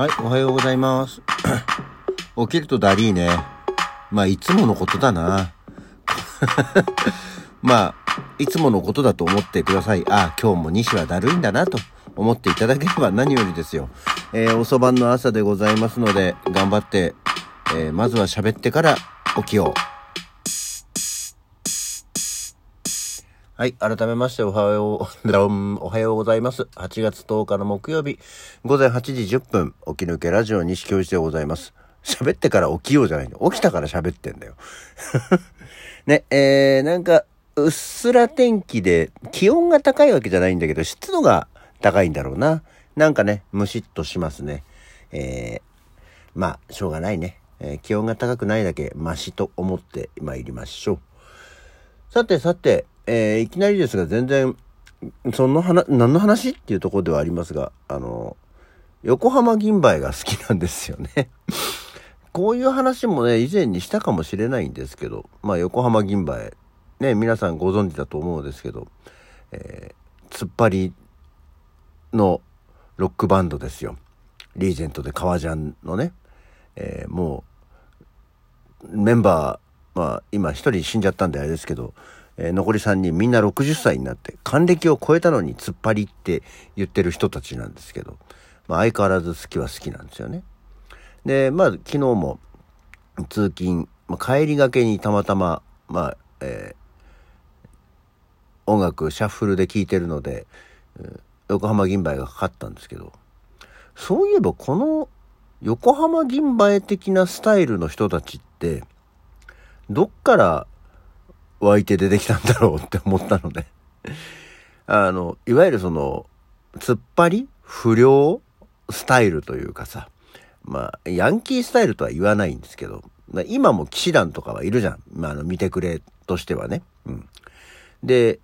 はい、おはようございます。起きるとだりーね。まあ、いつものことだな。まあ、いつものことだと思ってください。あ、今日も西はだるいんだなと思っていただければ何よりですよ。えー、遅番の朝でございますので、頑張って、えーまずは喋ってから起きよう。はい。改めまして、おはよう、おはようございます。8月10日の木曜日、午前8時10分、起き抜けラジオ西教授でございます。喋ってから起きようじゃないの。起きたから喋ってんだよ。ね、えー、なんか、うっすら天気で、気温が高いわけじゃないんだけど、湿度が高いんだろうな。なんかね、ムシッとしますね。えー、まあ、しょうがないね。えー気温が高くないだけ、マシと思って参りましょう。さてさて、えーいきなりですが全然、その話、何の話っていうところではありますが、あの、横浜銀杯が好きなんですよね。こういう話もね、以前にしたかもしれないんですけど、まあ横浜銀杯、ね、皆さんご存知だと思うんですけど、えー突っ張りのロックバンドですよ。リーゼントで革ジャンのね、えーもう、メンバー、まあ今一人死んじゃったんであれですけど、えー残り3人みんな60歳になって還暦を超えたのに突っ張りって言ってる人たちなんですけど、まあ相変わらず好きは好きなんですよね。で、まあ昨日も通勤、まあ、帰りがけにたまたま、まあ、えー音楽シャッフルで聴いてるので、うん横浜銀杯がかかったんですけど、そういえばこの横浜銀杯的なスタイルの人たちって、どっから湧いて出てきたんだろうって思ったので、あの、いわゆるその、突っ張り不良スタイルというかさ、まあ、ヤンキースタイルとは言わないんですけど、まあ今も騎士団とかはいるじゃん。まあ、あの、見てくれとしてはね。うん。で、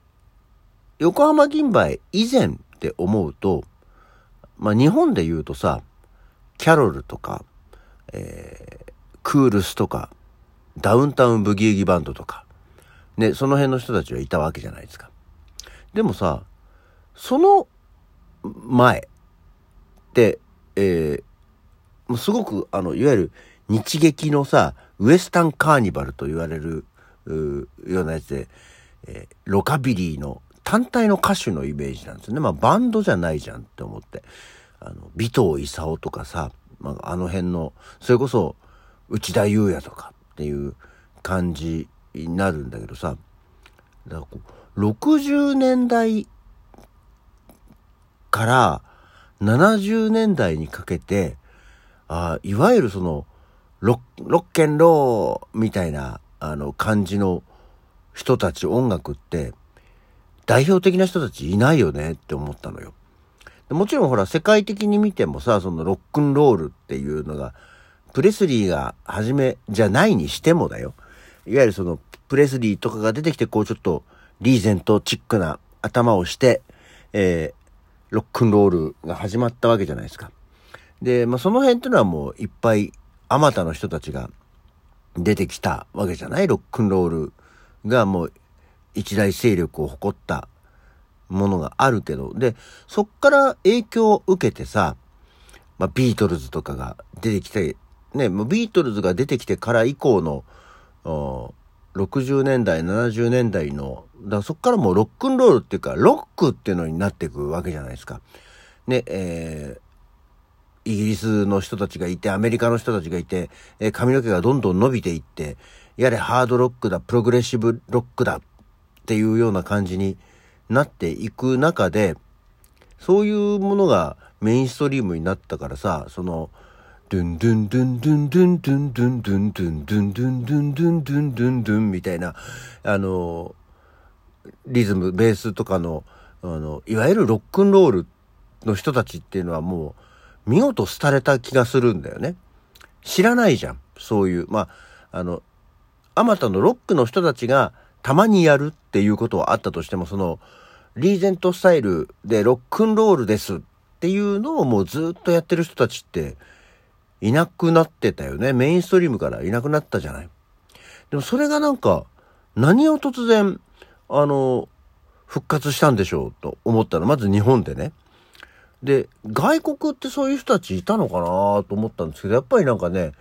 横浜銀杯以前って思うと、まあ日本で言うとさ、キャロルとか、えークールスとか、ダウンタウンブギウギバンドとか、ね、その辺の人たちはいたわけじゃないですか。でもさ、その前って、えーもうすごく、あの、いわゆる日劇のさ、ウエスタンカーニバルと言われる、うようなやつで、えーロカビリーの単体の歌手のイメージなんですよね。まあバンドじゃないじゃんって思って。あの、尾藤勲とかさ、まあ、あの辺の、それこそ内田裕也とかっていう感じになるんだけどさ、だからこう60年代から70年代にかけて、あいわゆるそのロッ、ロッケンローみたいな、あの、感じの人たち、音楽って、代表的な人たちいないよねって思ったのよ。もちろんほら、世界的に見てもさ、そのロックンロールっていうのが、プレスリーが初めじゃないにしてもだよ。いわゆるその、プレスリーとかが出てきて、こうちょっと、リーゼントチックな頭をして、えーロックンロールが始まったわけじゃないですか。で、まあ、その辺っていうのはもういっぱい、あまたの人たちが出てきたわけじゃない？ロックンロールがもう一大勢力を誇ったものがあるけど、で、そっから影響を受けてさ、まあ、ビートルズとかが出てきて、ね、ビートルズが出てきてから以降の、60年代、70年代の、だそっからもうロックンロールっていうか、ロックっていうのになっていくわけじゃないですか。ね、えー、イギリスの人たちがいて、アメリカの人たちがいて、えー髪の毛がどんどん伸びていって、やれハードロックだ、プログレッシブロックだっていうような感じになっていく中で、そういうものがメインストリームになったからさ、その、ドゥンドゥンドゥンドゥンドゥンドゥンドゥンドゥンドゥンドゥンドゥンドゥンドゥンドゥンドゥンドゥンみたいな、あの、リズム、ベースとかの、あの、いわゆるロックンロールの人たちっていうのはもう、見事廃れた気がするんだよね。知らないじゃん。そういう、まあ、あの、あまたのロックの人たちがたまにやるっていうことはあったとしても、その、リーゼントスタイルでロックンロールですっていうのをもうずっとやってる人たちっていなくなってたよね。メインストリームからいなくなったじゃない。でもそれがなんか、何を突然、あの、復活したんでしょうと思ったの。まず日本でね。で、外国ってそういう人たちいたのかなと思ったんですけど、やっぱりなんかね、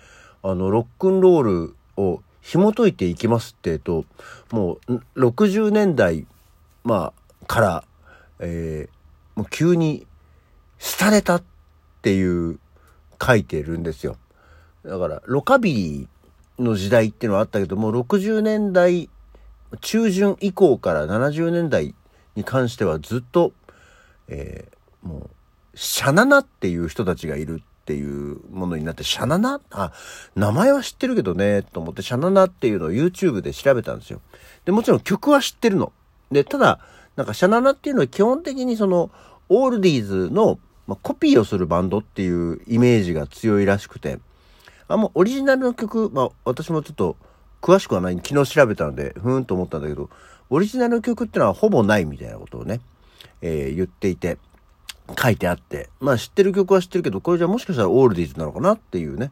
あの、ロックンロールを紐解いていきますってと、もう、60年代、まあ、から、えー、もう急に、廃れたっていう書いてるんですよ。だから、ロカビーの時代っていうのはあったけども、60年代中旬以降から70年代に関してはずっと、えー、もう、シャナナっていう人たちがいるっていうものになって、シャナナ？あ、名前は知ってるけどね、と思って、シャナナっていうのを YouTube で調べたんですよ。で、もちろん曲は知ってるの。で、ただ、なんかシャナナっていうのは基本的にその、オールディーズの、まあ、コピーをするバンドっていうイメージが強いらしくて、あんまオリジナルの曲、まあ私もちょっと詳しくはない、昨日調べたので、ふーんと思ったんだけど、オリジナルの曲ってのはほぼないみたいなことをね、えー、言っていて、書いてあって、まあ知ってる曲は知ってるけど、これじゃもしかしたらオールディーズなのかなっていうね、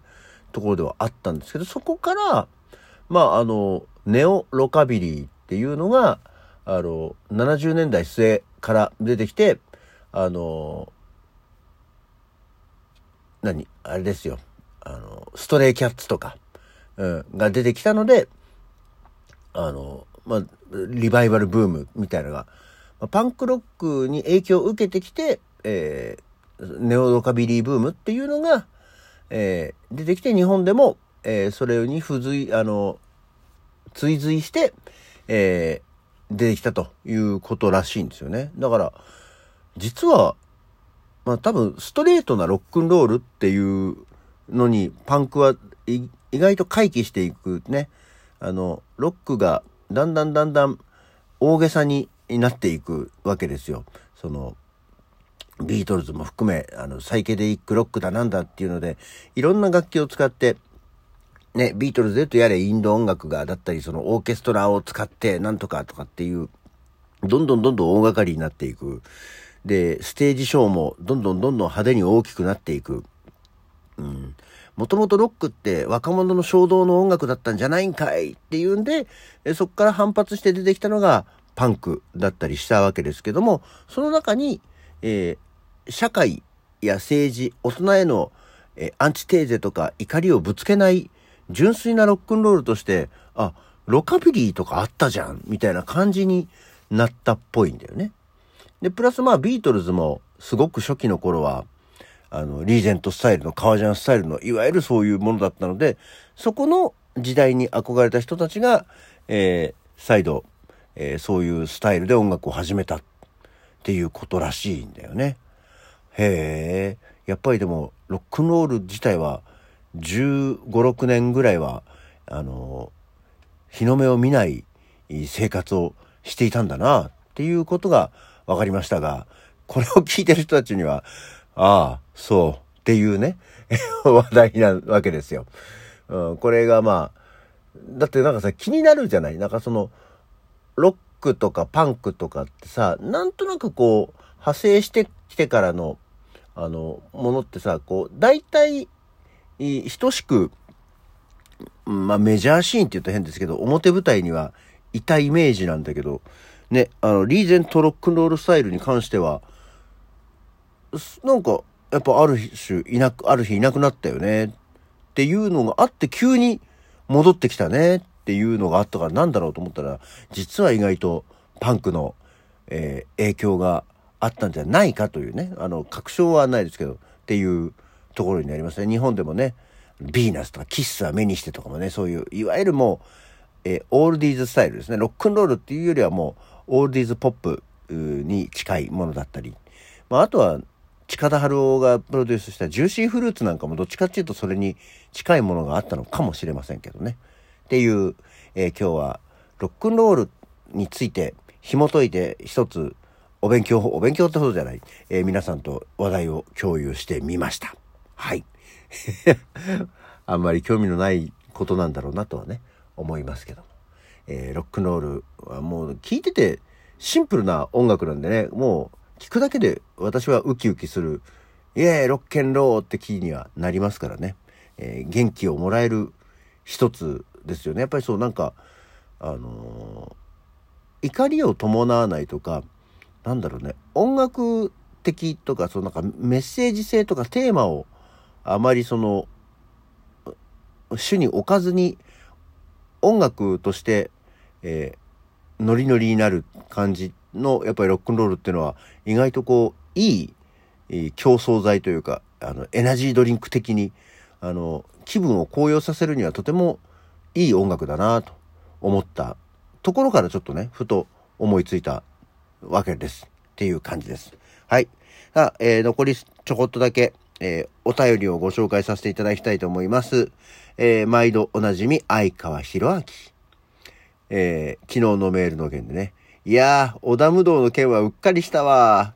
ところではあったんですけど、そこから、まああの、ネオロカビリーっていうのが、あの、70年代末から出てきて、あの、何？あれですよ。あの、ストレイキャッツとか、うん、が出てきたので、あの、まあ、リバイバルブームみたいなのが、まあ、パンクロックに影響を受けてきて、えー、ネオロカビリーブームっていうのが、えー、出てきて日本でも、えー、それに付随、あの、追随して、えー、出てきたということらしいんですよね。だから、実は、まあ多分ストレートなロックンロールっていうのにパンクは意外と回帰していくね。あの、ロックがだんだんだんだん大げさになっていくわけですよ。その、ビートルズも含め、あの、サイケデリックロックだなんだっていうので、いろんな楽器を使って、ね、ビートルズでとやれインド音楽が、だったり、そのオーケストラを使ってなんとかとかっていう、どんどんどんどん大掛かりになっていく。で、ステージショーもどんどんどんどん派手に大きくなっていく。うん。もともとロックって若者の衝動の音楽だったんじゃないんかいっていうんで、そこから反発して出てきたのがパンクだったりしたわけですけども、その中に、えー、社会や政治、大人への、えー、アンチテーゼとか怒りをぶつけない純粋なロックンロールとして、あ、ロカビリーとかあったじゃんみたいな感じになったっぽいんだよね。で、プラスまあビートルズもすごく初期の頃は、あの、リーゼントスタイルの、革ジャンスタイルの、いわゆるそういうものだったので、そこの時代に憧れた人たちが、えー、再度、えー、そういうスタイルで音楽を始めたっていうことらしいんだよね。へえ、やっぱりでも、ロックンロール自体は、15、6年ぐらいは、あの、日の目を見ない生活をしていたんだな、っていうことが分かりましたが、これを聞いてる人たちには、ああ、そうっていうね、話題なわけですよ。うん、これがまあ、だってなんかさ、気になるじゃない？なんかその、ロックとかパンクとかってさ、なんとなくこう、派生してきてからの、あの、ものってさ、こう、大体、等しく、まあメジャーシーンって言うと変ですけど、表舞台にはいたイメージなんだけど、ね、あの、リーゼントロックンロールスタイルに関しては、なんか、やっぱある種いなく、ある日いなくなったよねっていうのがあって急に戻ってきたねっていうのがあったからなんだろうと思ったら、実は意外とパンクの、えー、影響があったんじゃないかというね、あの、確証はないですけど、っていうところになりますね。日本でもね、ビーナスとかキッスは目にしてとかもね、そういう、いわゆるもう、えー、オールディーズスタイルですね。ロックンロールっていうよりはもう、オールディーズポップに近いものだったり、まあ、あとは近田春夫がプロデュースしたジューシーフルーツなんかもどっちかっていうとそれに近いものがあったのかもしれませんけどね。っていう、えー、今日はロックンロールについて紐解いて一つお勉強、お勉強ってことじゃない、えー、皆さんと話題を共有してみました。はい。あんまり興味のないことなんだろうなとはね、思いますけども。えー、ロックンロールはもう聞いててシンプルな音楽なんでね、もう聞くだけで私はウキウキする、イエーイロッケンローって気にはなりますからね。えー、元気をもらえる一つですよね。やっぱりそうなんか、あのー、怒りを伴わないとか、なんだろうね、音楽的とか、そのなんかメッセージ性とかテーマをあまりその、主に置かずに音楽として、えー、ノリノリになる感じのやっぱりロックンロールっていうのは意外とこういい競争剤というかあのエナジードリンク的にあの気分を高揚させるにはとてもいい音楽だなと思ったところからちょっとねふと思いついたわけですっていう感じです。はい。さあ、えー、残りちょこっとだけ、えー、お便りをご紹介させていただきたいと思います。えー、毎度おなじみ、相川博明。えー、昨日のメールの件でね。いやー、小田無道の件はうっかりしたわ。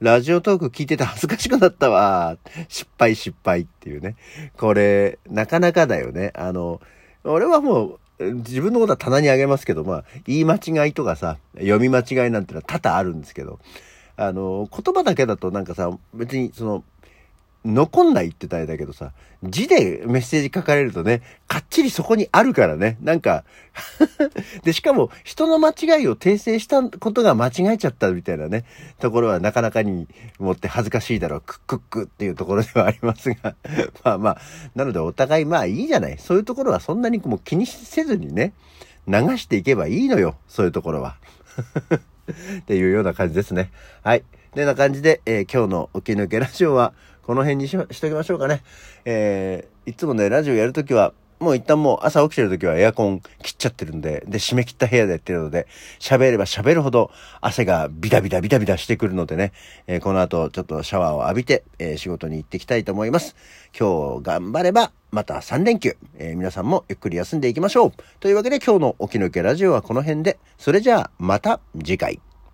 ラジオトーク聞いてて恥ずかしくなったわ。失敗失敗っていうね。これ、なかなかだよね。あの、俺はもう、自分のことは棚にあげますけど、まあ、言い間違いとかさ、読み間違いなんてのは多々あるんですけど、あの、言葉だけだとなんかさ、別にその、残んないって言ったらだけどさ、字でメッセージ書かれるとね、かっちりそこにあるからね。なんか で、しかも人の間違いを訂正したことが間違えちゃったみたいなね、ところはなかなかにもって恥ずかしいだろう、クックックっていうところではありますが まあまあ、なのでお互いまあいいじゃない。そういうところはそんなにもう気にせずにね、流していけばいいのよ。そういうところは。っていうような感じですね。はい。てな感じで、えー、今日の起き抜けラジオはこの辺にししときましょうかね。えー、いつもね、ラジオやるときは、もう一旦もう朝起きてる時はエアコン切っちゃってるんで、で、締め切った部屋でやってるので、喋れば喋るほど汗がビタビタビタビタしてくるのでね、えー、この後ちょっとシャワーを浴びて、えー、仕事に行ってきたいと思います。今日頑張れば、また3連休、えー、皆さんもゆっくり休んでいきましょう。というわけで今日の起き抜けラジオはこの辺で、それじゃあまた次回。